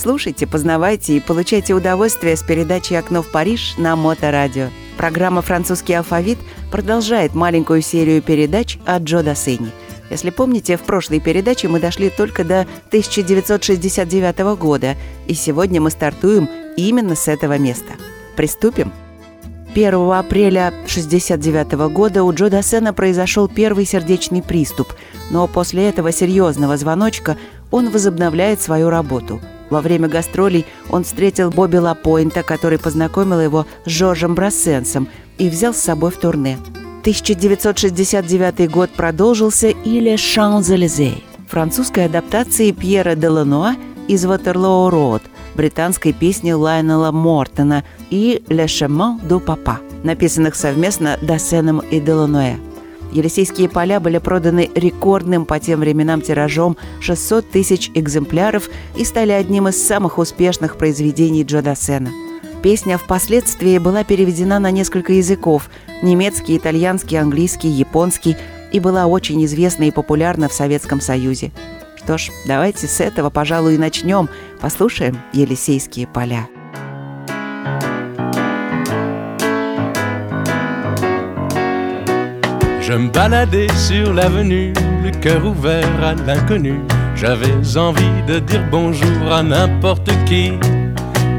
Слушайте, познавайте и получайте удовольствие с передачей «Окно в Париж» на Моторадио. Программа «Французский алфавит» продолжает маленькую серию передач от Джо Дассени. Если помните, в прошлой передаче мы дошли только до 1969 года, и сегодня мы стартуем именно с этого места. Приступим? 1 апреля 1969 года у Джо Дассена произошел первый сердечный приступ, но после этого серьезного звоночка он возобновляет свою работу – во время гастролей он встретил Бобби Лапойнта, который познакомил его с Жоржем Брассенсом и взял с собой в турне. 1969 год продолжился и «Ле Шанзелизе» французской адаптации Пьера де Лануа из «Ватерлоо Роуд», британской песни Лайнела Мортона и «Le Chemin du Papa», написанных совместно Дассеном и Делануэ. Елисейские поля были проданы рекордным по тем временам тиражом 600 тысяч экземпляров и стали одним из самых успешных произведений Джо Дассена. Песня впоследствии была переведена на несколько языков – немецкий, итальянский, английский, японский – и была очень известна и популярна в Советском Союзе. Что ж, давайте с этого, пожалуй, и начнем. Послушаем «Елисейские поля». Je me baladais sur l'avenue, le cœur ouvert à l'inconnu. J'avais envie de dire bonjour à n'importe qui,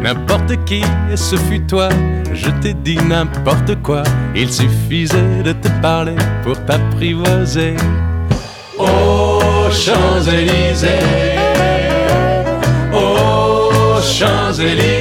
n'importe qui, et ce fut toi. Je t'ai dit n'importe quoi, il suffisait de te parler pour t'apprivoiser. Aux Champs-Élysées, aux Champs-Élysées,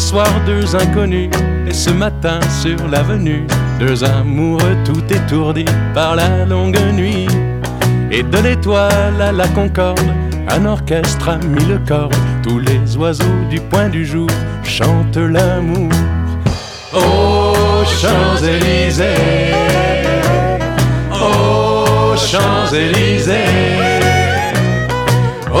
Soir, deux inconnus, et ce matin sur l'avenue, deux amoureux tout étourdis par la longue nuit. Et de l'étoile à la concorde, un orchestre a mis le corps, tous les oiseaux du point du jour chantent l'amour. Aux Champs-Élysées, aux Champs-Élysées,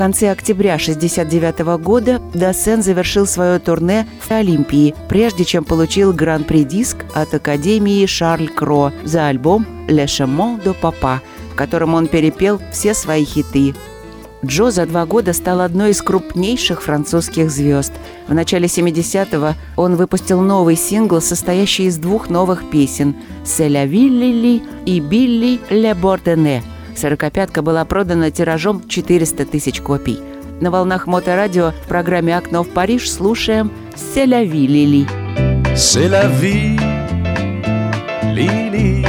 Конце октября 1969 года Дассен завершил свое турне в Олимпии, прежде чем получил гран-при диск от Академии Шарль Кро за альбом «Le Chemin de Papa», в котором он перепел все свои хиты. Джо за два года стал одной из крупнейших французских звезд. В начале 70-го он выпустил новый сингл, состоящий из двух новых песен «C'est la ville Lily» и «Billy Le Bordenet», Сорокопятка была продана тиражом 400 тысяч копий. На волнах Моторадио в программе «Окно в Париж» слушаем «C'est la vie, Lily». C'est la vie, Lily.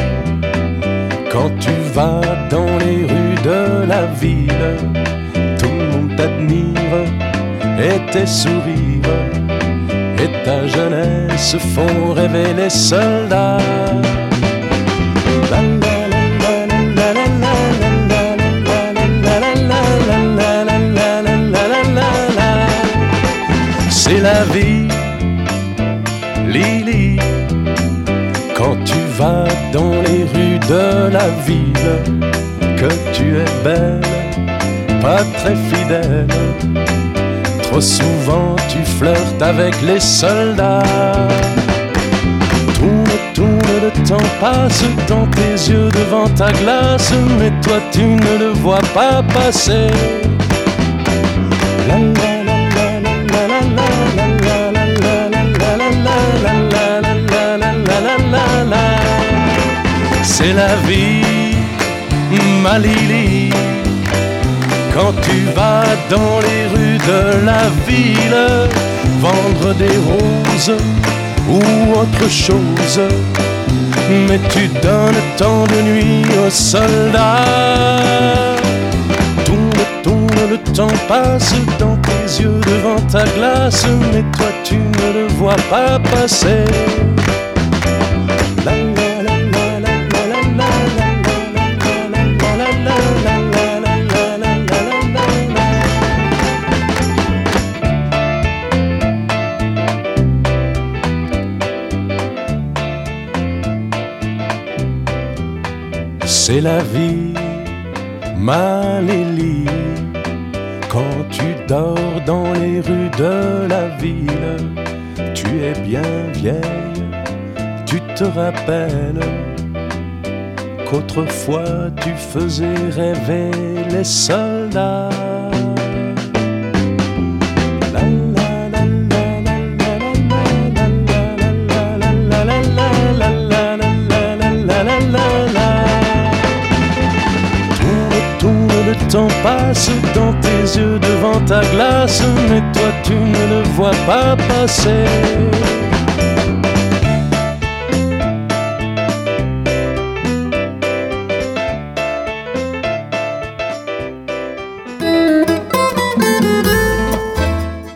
Quand tu vas dans les rues de la ville, tout le et tes sourires et ta jeunesse font rêver les soldats. C'est la vie, Lily, quand tu vas dans les rues de la ville, que tu es belle, pas très fidèle Trop souvent tu flirtes avec les soldats. Tourne, tourne, le temps passe dans tes yeux devant ta glace, mais toi tu ne le vois pas passer. C'est la vie, ma Lily quand tu vas dans les rues de la ville, vendre des roses ou autre chose, mais tu donnes tant de nuit aux soldats. Tourne, tourne, le temps passe dans tes yeux devant ta glace, mais toi tu ne le vois pas passer. C'est la vie, ma. Quand tu dors dans les rues de la ville, tu es bien vieille, tu te rappelles qu'autrefois tu faisais rêver les soldats. Temps passe dans tes yeux devant ta glace, mais toi tu ne le vois pas passer.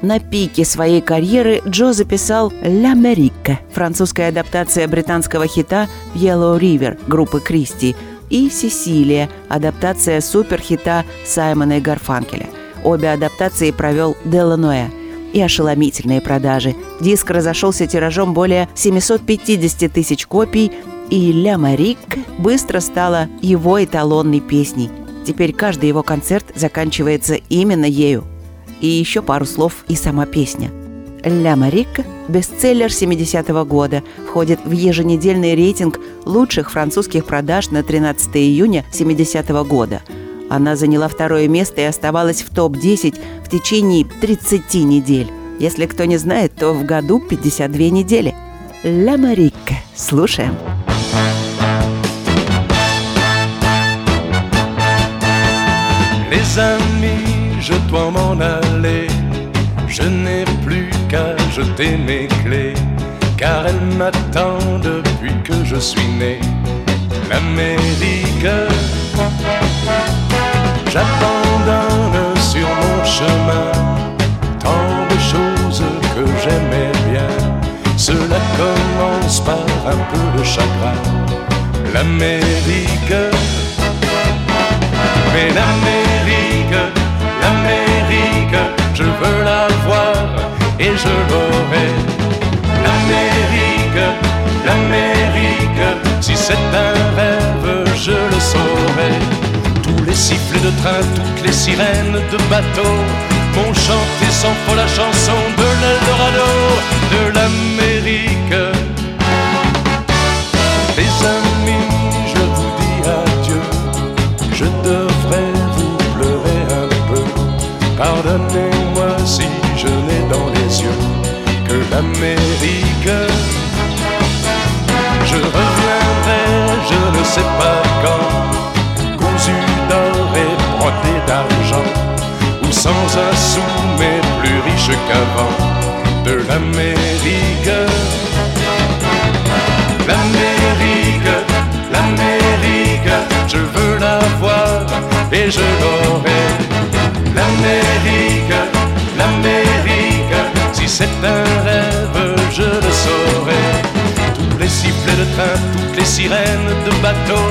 На пике своей карьеры Джо записал «Ля Мерика» – французская адаптация британского хита «Yellow River» группы Кристи – и «Сесилия» – адаптация суперхита Саймона и Гарфанкеля. Обе адаптации провел Деланоэ и ошеломительные продажи. Диск разошелся тиражом более 750 тысяч копий, и «Ля Марик» быстро стала его эталонной песней. Теперь каждый его концерт заканчивается именно ею. И еще пару слов и сама песня – «Ля Марик» – бестселлер 70-го года, входит в еженедельный рейтинг лучших французских продаж на 13 июня 70-го года. Она заняла второе место и оставалась в топ-10 в течение 30 недель. Если кто не знает, то в году 52 недели. «Ля Марик». Слушаем. Les amis, je dois m'en aller. Je n'ai jeter mes clés, car elles m'attendent depuis que je suis né. L'Amérique, j'abandonne sur mon chemin tant de choses que j'aimais bien. Cela commence par un peu de chagrin. L'Amérique, mais l'Amérique, l'Amérique, je veux la voir et je l'aurai. L'Amérique, l'Amérique, si c'est un rêve, je le saurai. Tous les sifflets de train, toutes les sirènes de bateau m'ont chanté sans faux la chanson de l'Eldorado, de l'Amérique. Les amis, je vous dis adieu, je devrais vous pleurer un peu. Pardonnez-moi si que l'Amérique. Je reviendrai, je ne sais pas quand, cousu d'or et brodé d'argent, ou sans un sou mais plus riche qu'avant, de l'Amérique. L'Amérique, l'Amérique, je veux la voir et je l'aurai. L'Amérique, l'Amérique Si c'est un rêve, je le saurai. Tous les sifflets de train, toutes les sirènes de bateau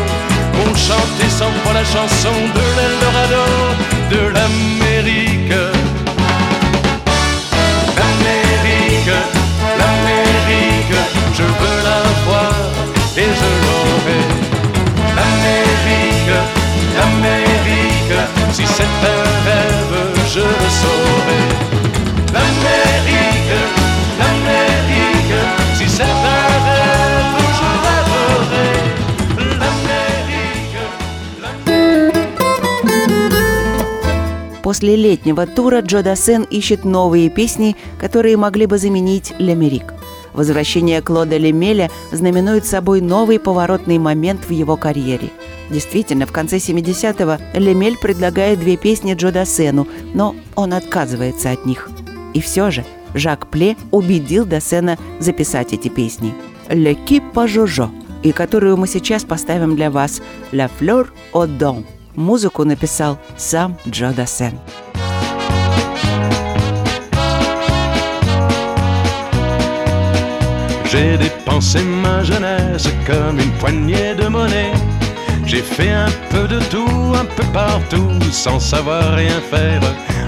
ont chanté sans fois la chanson de l'Eldorado, de. L'Amérique, После летнего тура Джо Дассен ищет новые песни, которые могли бы заменить «Лемерик». Возвращение Клода Лемеля знаменует собой новый поворотный момент в его карьере. Действительно, в конце 70-го Лемель предлагает две песни Джо Дассену, но он отказывается от них. И все же Жак Пле убедил Дассена записать эти песни. «Le qui pas Jojo», и которую мы сейчас поставим для вас «La fleur au don». Музыку написал сам Джо Дассен. J'ai dépensé ma jeunesse comme une poignée de monnaie. J'ai fait un peu de tout, un peu partout, sans savoir rien faire.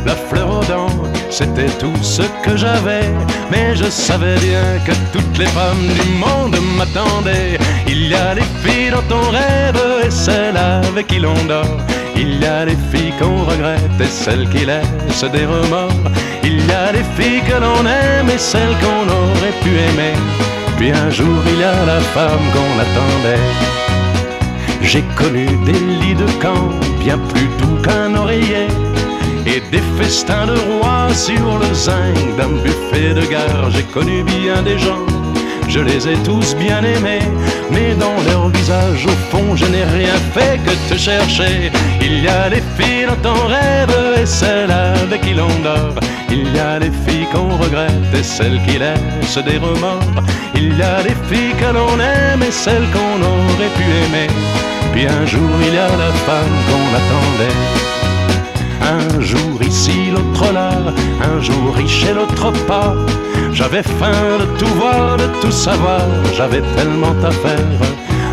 La fleur aux dents, c'était tout ce que j'avais. Mais je savais bien que toutes les femmes du monde m'attendaient. Il y a les filles dans ton rêve et celles avec qui l'on dort. Il y a les filles qu'on regrette et celles qui laissent des remords. Il y a les filles que l'on aime et celles qu'on aurait pu aimer. Puis un jour il y a la femme qu'on attendait. J'ai connu des lits de camp bien plus doux qu'un oreiller et des festins de rois sur le zinc d'un buffet de gare. J'ai connu bien des gens, je les ai tous bien aimés, mais dans leur visage au fond je n'ai rien fait que te chercher. Il y a les filles dans ton rêve et celles avec qui l'on dort. Il y a les filles qu'on regrette et celles qui laissent des remords. Il y a les filles que l'on aime et celles qu'on aurait pu aimer. Puis un jour il y a la femme qu'on attendait. Un jour ici, l'autre là, un jour riche et l'autre pas. J'avais faim de tout voir, de tout savoir, j'avais tellement à faire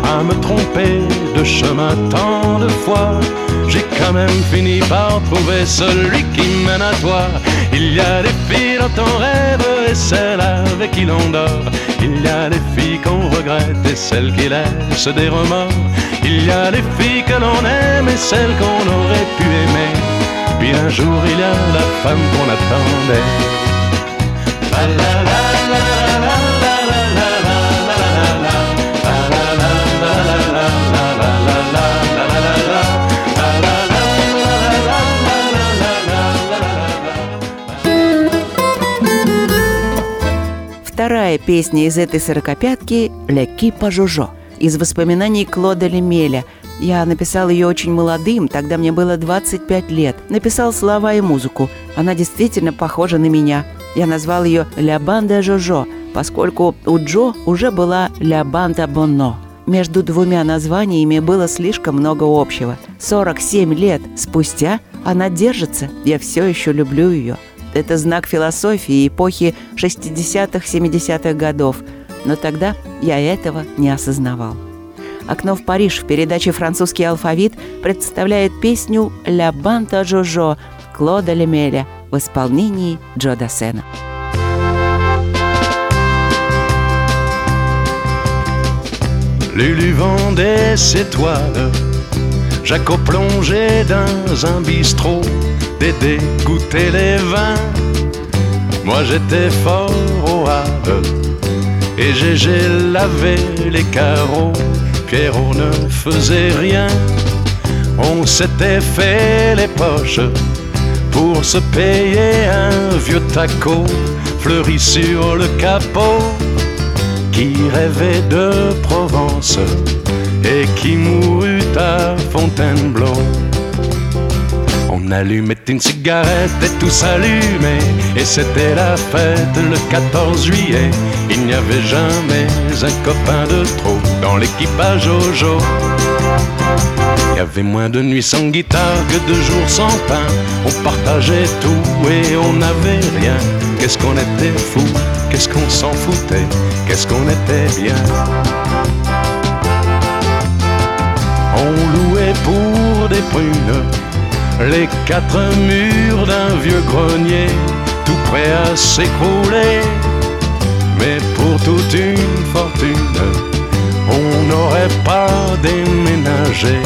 à me tromper de chemin tant de fois. J'ai quand même fini par trouver celui qui mène à toi. Il y a des filles dans ton rêve et celles avec qui l'on dort. Il y a des filles qu'on regrette et celles qui laissent des remords. Il y a des filles que l'on aime et celles qu'on aurait pu aimer. Puis un jour il a la femme qu'on attendait. Вторая песня из этой сорокопятки «Ля Кипа Жужо» из воспоминаний Клода Лемеля – я написал ее очень молодым, тогда мне было 25 лет. Написал слова и музыку. Она действительно похожа на меня. Я назвал ее «Ля банда Жожо», поскольку у Джо уже была «Ля банда Бонно». Между двумя названиями было слишком много общего. 47 лет спустя она держится, я все еще люблю ее. Это знак философии эпохи 60-70-х годов, но тогда я этого не осознавал. «Окно в Париж» в передаче «Французский алфавит» представляет песню «Ля банта Жожо» Клода Лемеля в исполнении Джо Дассена. Luluvant des étoiles, Jaco plongé dans un bistrot, Dédé goûtait les vins. Moi j'étais fort au Havre, et Gégé lavait les carreaux. Pierrot ne faisait rien, on s'était fait les poches pour se payer un vieux taco fleuri sur le capot qui rêvait de Provence et qui mourut à Fontainebleau. Allumait une cigarette et tout s'allumait Et c'était la fête le 14 juillet Il n'y avait jamais un copain de trop Dans l'équipage Jojo Il y avait moins de nuits sans guitare que de jours sans pain. On partageait tout et on n'avait rien. Qu'est-ce qu'on était fou, qu'est-ce qu'on s'en foutait, qu'est-ce qu'on était bien? On louait pour des prunes les quatre murs d'un vieux grenier, tout prêt à s'écrouler. Mais pour toute une fortune, on n'aurait pas déménagé.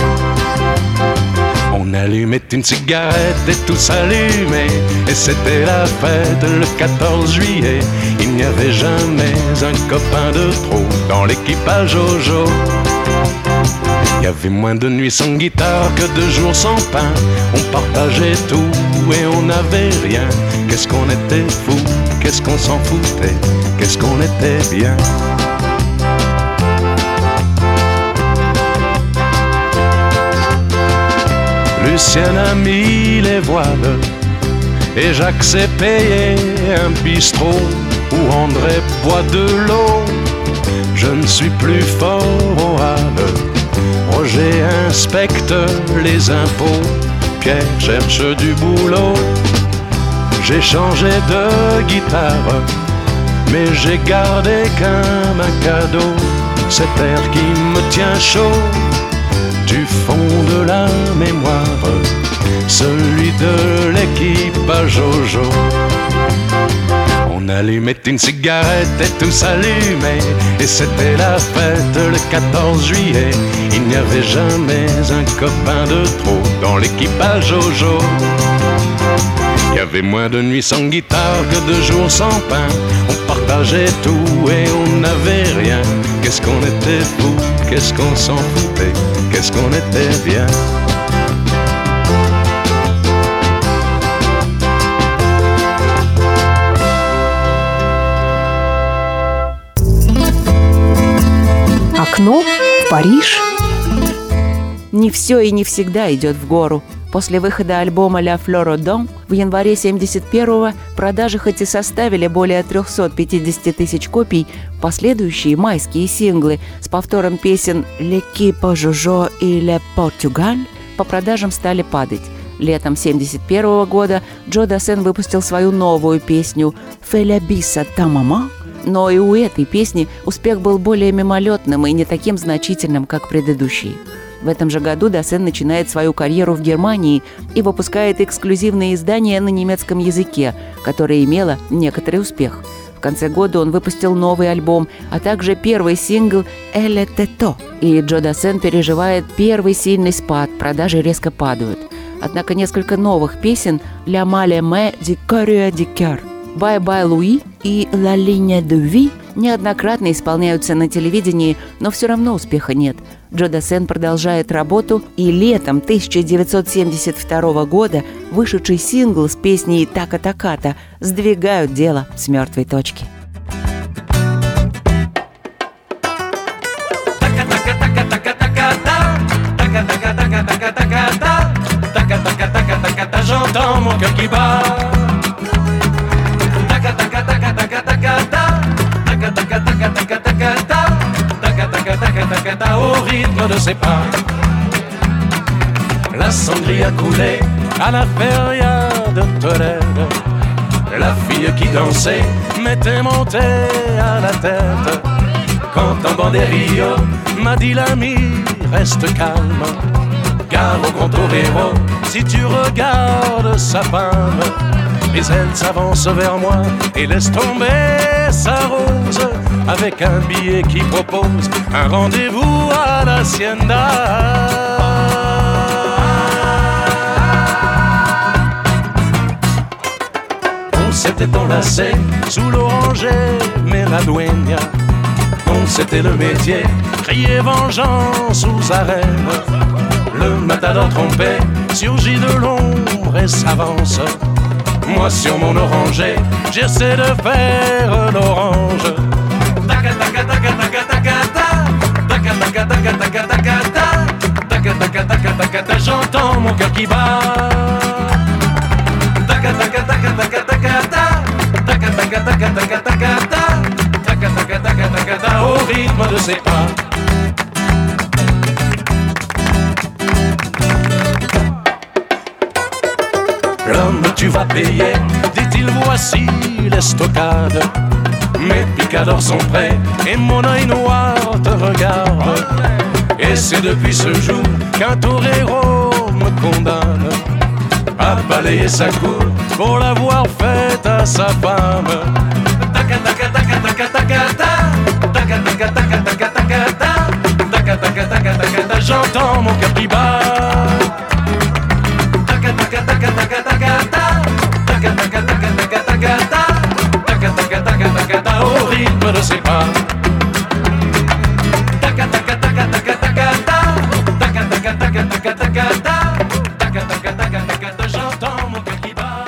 On allumait une cigarette et tout s'allumait. Et c'était la fête le 14 juillet. Il n'y avait jamais un copain de trop dans l'équipage Jojo. Il y avait moins de nuits sans guitare que de jours sans pain. On partageait tout et on n'avait rien. Qu'est-ce qu'on était fou, qu'est-ce qu'on s'en foutait, qu'est-ce qu'on était bien? Lucien a mis les voiles et Jacques payé un bistrot où André boit de l'eau. Je ne suis plus fort au Roger inspecte les impôts, Pierre cherche du boulot. J'ai changé de guitare, mais j'ai gardé comme un cadeau cet air qui me tient chaud du fond de la mémoire, celui de l'équipage Jojo. On allumait une cigarette et tout s'allumait. Et c'était la fête le 14 juillet. Il n'y avait jamais un copain de trop Dans l'équipage Jojo Il y avait moins de nuits sans guitare que de jours sans pain. On partageait tout et on n'avait rien. Qu'est-ce qu'on était fou, qu'est-ce qu'on s'en foutait Qu'est-ce qu'on était bien Окно в Париж. Не все и не всегда идет в гору. После выхода альбома «La Fleur Dom» в январе 71-го продажи хоть и составили более 350 тысяч копий, последующие майские синглы с повтором песен «L'équipe Jojo» и «Le Portugal» по продажам стали падать. Летом 71 года Джо Дассен выпустил свою новую песню «Феля Биса Тамама», но и у этой песни успех был более мимолетным и не таким значительным, как предыдущий. В этом же году Дасен начинает свою карьеру в Германии и выпускает эксклюзивное издание на немецком языке, которое имело некоторый успех. В конце года он выпустил новый альбом, а также первый сингл «Эле Тето». И Джо Дасен переживает первый сильный спад, продажи резко падают. Однако несколько новых песен «Ля Мале Мэ Ди Корюа Bye Louis» и «La Ligne de Vie» неоднократно исполняются на телевидении, но все равно успеха нет. Джо Дассен продолжает работу, и летом 1972 года вышедший сингл с песней «Така-таката» сдвигают дело с мертвой точки. J'entends mon cœur qui bat au rythme de ses pas. La cendrie a coulé à la feria de Tolède. La fille qui dansait m'était montée à la tête. Quand un banderillo m'a dit l'ami, reste calme. Car au contorero, si tu regardes sa femme, mais elle s'avance vers moi et laisse tomber sa rose avec un billet qui propose un rendez-vous à l'hacienda. On s'était enlacé sous l'oranger, mais la dueña, on s'était le métier, crier vengeance aux arènes. Le matador trompé surgit de l'ombre et s'avance. Moi sur mon oranger, j'essaie de faire l'orange. J'entends mon cœur qui bat. Au rythme de pas. Dit-il, voici l'estocade. Mes picadors sont prêts et mon œil noir te regarde. Et c'est depuis ce jour qu'un torero me condamne à balayer sa cour pour l'avoir faite à sa femme. чтобы. Така така така така така та, така така така така така та, така така така така до желтому погиба.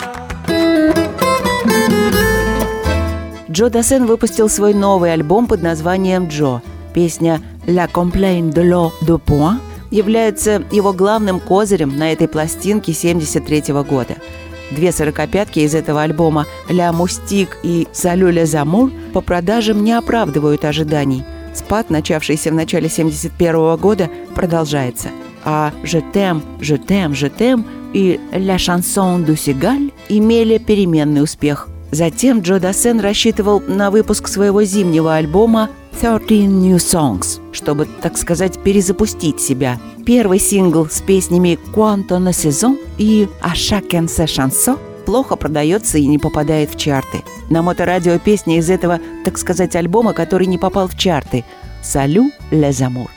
Джо Дасен выпустил свой новый альбом под названием «Джо». Песня «La Complaint de l'eau de point» является его главным козырем на этой пластинке 1973 года – Две сорокопятки из этого альбома «Ля Мустик» и «Салю Замур» по продажам не оправдывают ожиданий. Спад, начавшийся в начале 71 года, продолжается. А «Je t'aime, je t'aime, je t'aime» и «La chanson du Сигаль» имели переменный успех – Затем Джо Дассен рассчитывал на выпуск своего зимнего альбома «13 New Songs», чтобы, так сказать, перезапустить себя. Первый сингл с песнями «Quanto на сезон» и «A chacun sa chanson» плохо продается и не попадает в чарты. На моторадио песня из этого, так сказать, альбома, который не попал в чарты «Салю les amours».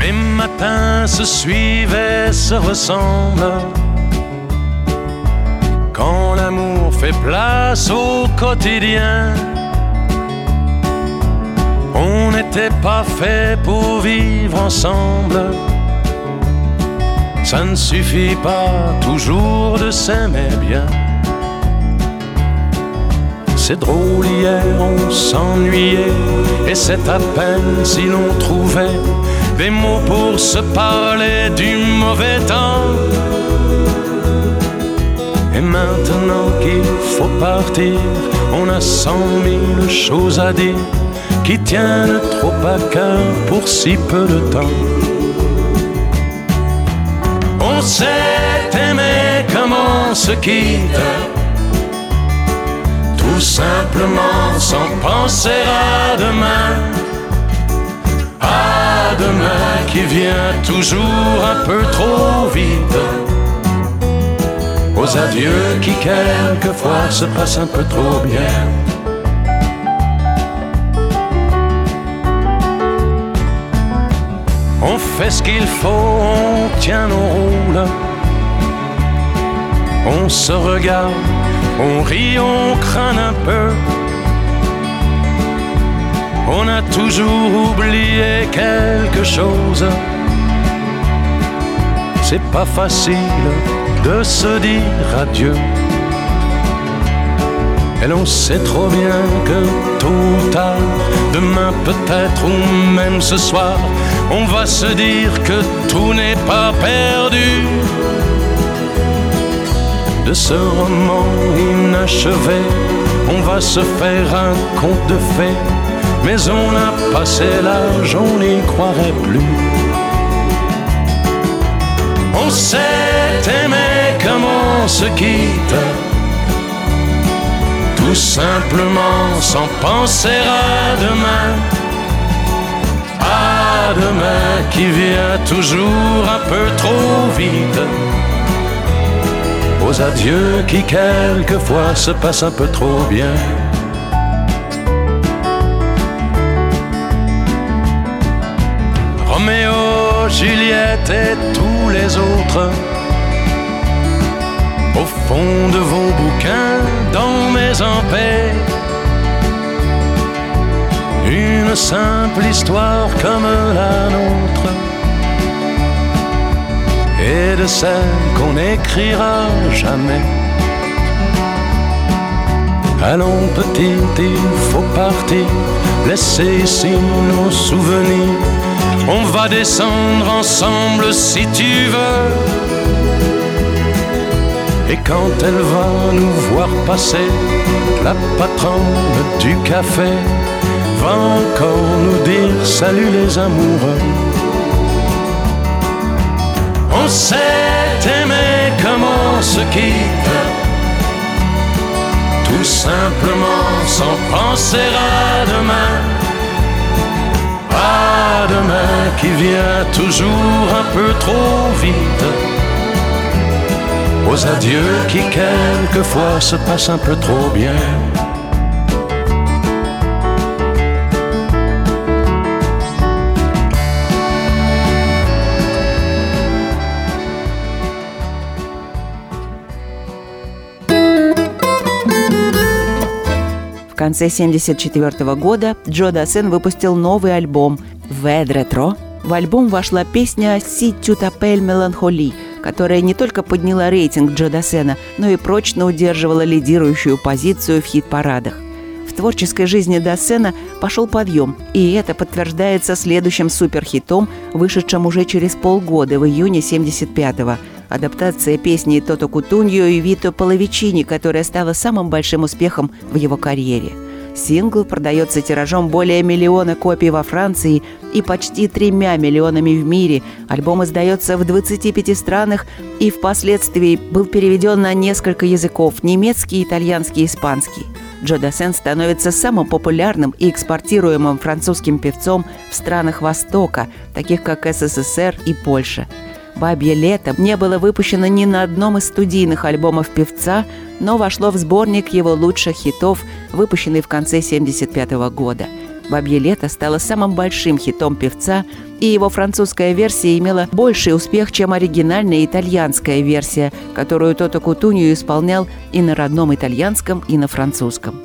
Les matins se suivent et se ressemblent quand l'amour fait place au quotidien. On n'était pas fait pour vivre ensemble. Ça ne suffit pas toujours de s'aimer bien. C'est drôle, hier on s'ennuyait, et c'est à peine si l'on trouvait des mots pour se parler du mauvais temps. Et maintenant qu'il faut partir, on a cent mille choses à dire qui tiennent trop à cœur pour si peu de temps. On s'est aimé comme on se quitte, tout simplement sans penser à demain. À demain qui vient toujours un peu trop vite aux adieux qui quelquefois se passent un peu trop bien. On fait ce qu'il faut, on tient nos rôles. On se regarde, on rit, on craint un peu. On a toujours oublié quelque chose. C'est pas facile de se dire adieu. Et l'on sait trop bien que tôt ou demain peut-être ou même ce soir, on va se dire que tout n'est pas perdu. De ce roman inachevé, on va se faire un conte de fées, mais on a passé l'âge, on n'y croirait plus. On s'est aimé comme on se quitte, tout simplement sans penser à demain. À demain qui vient toujours un peu trop vite. Aux adieux qui quelquefois se passent un peu trop bien. Roméo, Juliette et tous les autres au de vos bouquins, dans mes paix. Une simple histoire comme la nôtre, et de celle qu'on n'écrira jamais. Allons petit, il faut partir, laisser ici nos souvenirs. On va descendre ensemble si tu veux et quand elle va nous voir passer, la patronne du café va encore nous dire salut les amoureux. On sait aimer comme on se quitte, tout simplement sans penser à demain. À demain qui vient toujours un peu trop vite. Aux adieux qui quelquefois se passent un peu trop bien. конце 1974 года Джо Дассен выпустил новый альбом «Вед Ретро». В альбом вошла песня «Си Тютапель Меланхоли», которая не только подняла рейтинг Джо Дассена, но и прочно удерживала лидирующую позицию в хит-парадах. В творческой жизни Дассена пошел подъем, и это подтверждается следующим суперхитом, вышедшим уже через полгода, в июне 75-го – адаптация песни Тото Кутуньо и Вито Половичини, которая стала самым большим успехом в его карьере. Сингл продается тиражом более миллиона копий во Франции и почти тремя миллионами в мире. Альбом издается в 25 странах и впоследствии был переведен на несколько языков – немецкий, итальянский, испанский. Джо Дассен становится самым популярным и экспортируемым французским певцом в странах Востока, таких как СССР и Польша – «Бабье лето» не было выпущено ни на одном из студийных альбомов певца, но вошло в сборник его лучших хитов, выпущенный в конце 1975 года. «Бабье лето» стало самым большим хитом певца, и его французская версия имела больший успех, чем оригинальная итальянская версия, которую Тото Кутунью исполнял и на родном итальянском, и на французском.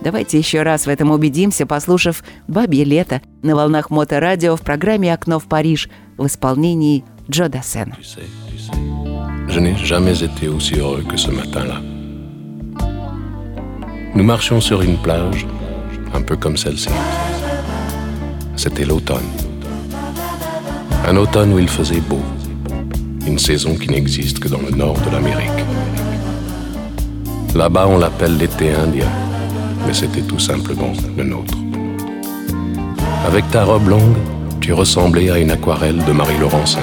Давайте еще раз в этом убедимся, послушав «Бабье лето» на волнах моторадио в программе «Окно в Париж» в исполнении Joe sais, je n'ai jamais été aussi heureux que ce matin-là. Nous marchions sur une plage, un peu comme celle-ci. C'était l'automne. Un automne où il faisait beau. Une saison qui n'existe que dans le nord de l'Amérique. Là-bas, on l'appelle l'été indien, mais c'était tout simplement le nôtre. Avec ta robe longue, tu ressemblais à une aquarelle de Marie Laurencin.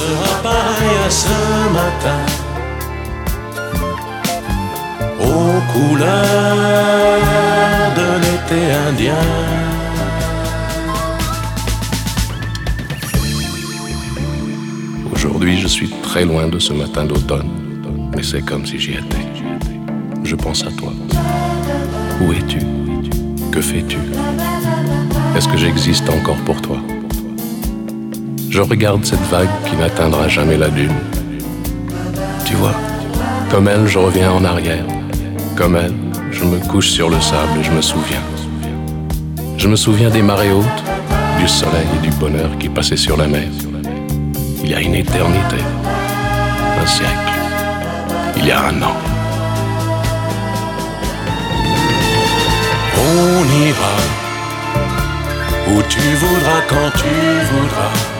sera pareil à ce matin. Aux couleurs de l'été indien. Aujourd'hui, je suis très loin de ce matin d'automne, mais c'est comme si j'y étais. Je pense à toi. Où es-tu? Que fais-tu? Est-ce que j'existe encore pour toi? Je regarde cette vague qui n'atteindra jamais la dune. Tu vois, comme elle, je reviens en arrière. Comme elle, je me couche sur le sable et je me souviens. Je me souviens des marées hautes, du soleil et du bonheur qui passaient sur la mer. Il y a une éternité, un siècle, il y a un an. On ira où tu voudras quand tu voudras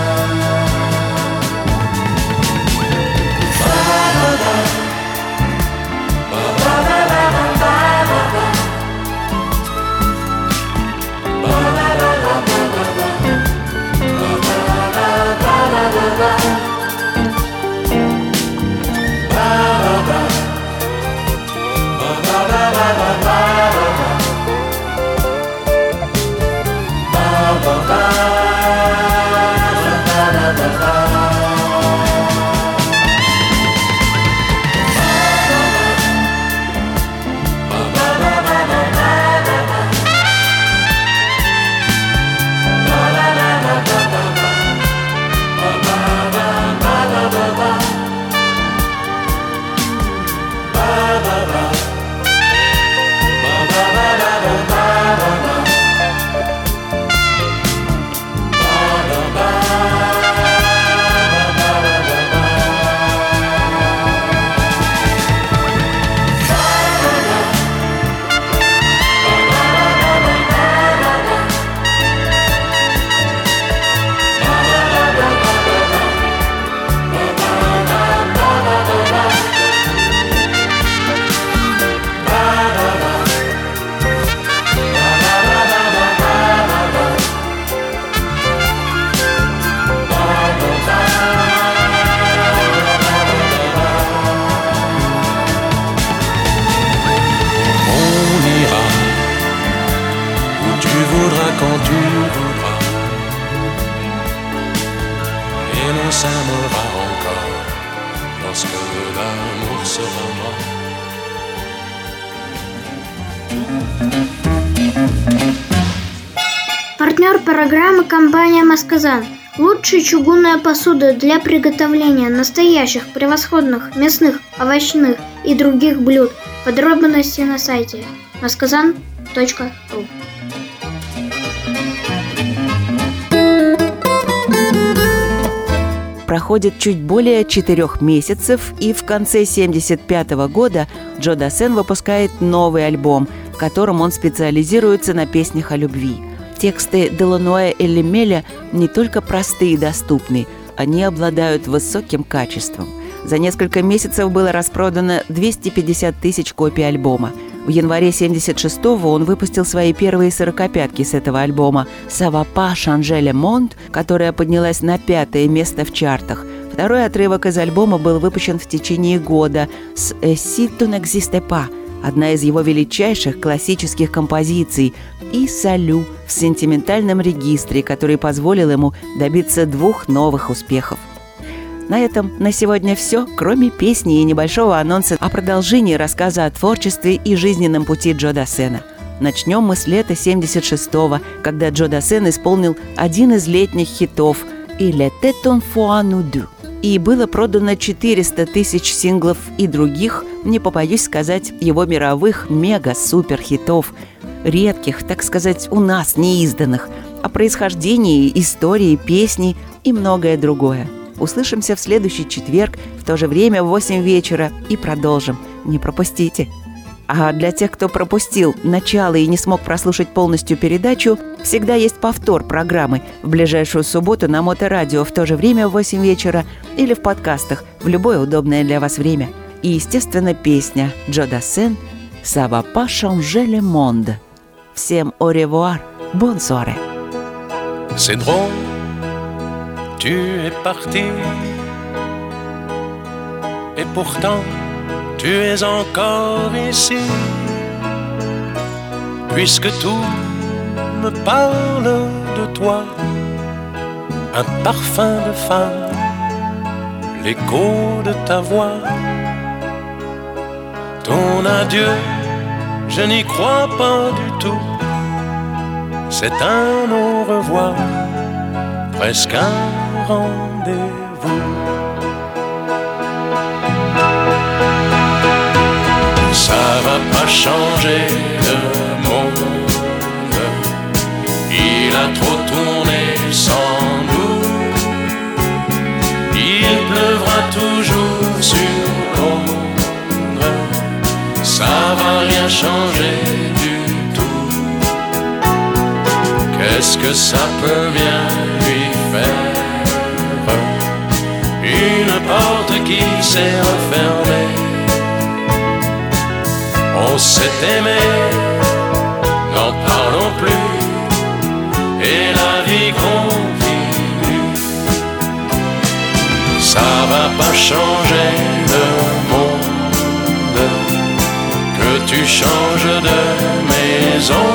«Масказан». Лучшая чугунная посуда для приготовления настоящих превосходных мясных, овощных и других блюд. Подробности на сайте masказан.ру Проходит чуть более четырех месяцев, и в конце 1975 года Джо Дассен выпускает новый альбом, в котором он специализируется на песнях о любви. Тексты Делануэ и Лемеля не только простые и доступны, они обладают высоким качеством. За несколько месяцев было распродано 250 тысяч копий альбома. В январе 76-го он выпустил свои первые сорокопятки с этого альбома «Савапа Шанжеле Монт», которая поднялась на пятое место в чартах. Второй отрывок из альбома был выпущен в течение года с «Si tu n'existe pas», одна из его величайших классических композиций, и «Салю» в сентиментальном регистре, который позволил ему добиться двух новых успехов. На этом на сегодня все, кроме песни и небольшого анонса о продолжении рассказа о творчестве и жизненном пути Джо Дассена. Начнем мы с лета 76-го, когда Джо Дассен исполнил один из летних хитов «Il était une fois nous deux» и было продано 400 тысяч синглов и других, не побоюсь сказать, его мировых мега-супер-хитов, редких, так сказать, у нас неизданных, о происхождении, истории, песни и многое другое. Услышимся в следующий четверг в то же время в 8 вечера и продолжим. Не пропустите. А для тех, кто пропустил начало и не смог прослушать полностью передачу, всегда есть повтор программы в ближайшую субботу на Моторадио в то же время в 8 вечера или в подкастах в любое удобное для вас время. И, естественно, песня Джо Дассен «Ça va pas changer le monde». Всем au revoir, bonne tu es parti. Et pourtant, tu es encore ici. Puisque tout me parle de toi, un parfum de femme, l'écho de ta voix. Ton adieu, je n'y crois pas du tout. C'est un au revoir, presque un rendez-vous. Ça va pas changer le monde. Il a trop tourné sans nous. Il pleuvra toujours sur Londres. Ça va rien changer du tout. Qu'est-ce que ça peut bien lui faire? Une porte qui s'est refermée. On s'est aimé, n'en parlons plus, et la vie continue. Ça va pas changer le monde, que tu changes de maison.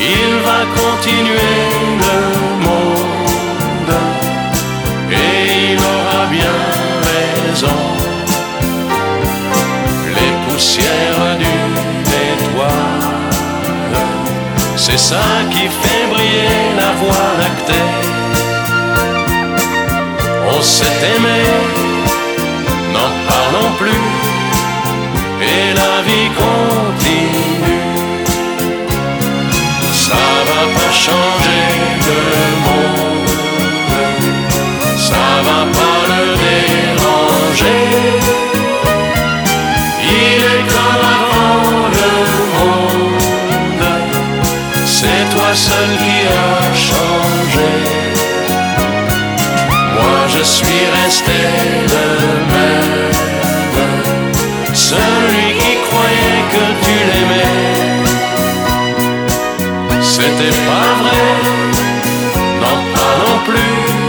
Il va continuer le C'est ça qui fait briller la voie lactée. On s'est aimé, n'en parlons plus, et la vie continue. Ça va pas changer le monde, ça va pas resté le même, celui qui croyait que tu l'aimais. C'était pas vrai, n'en parlons plus.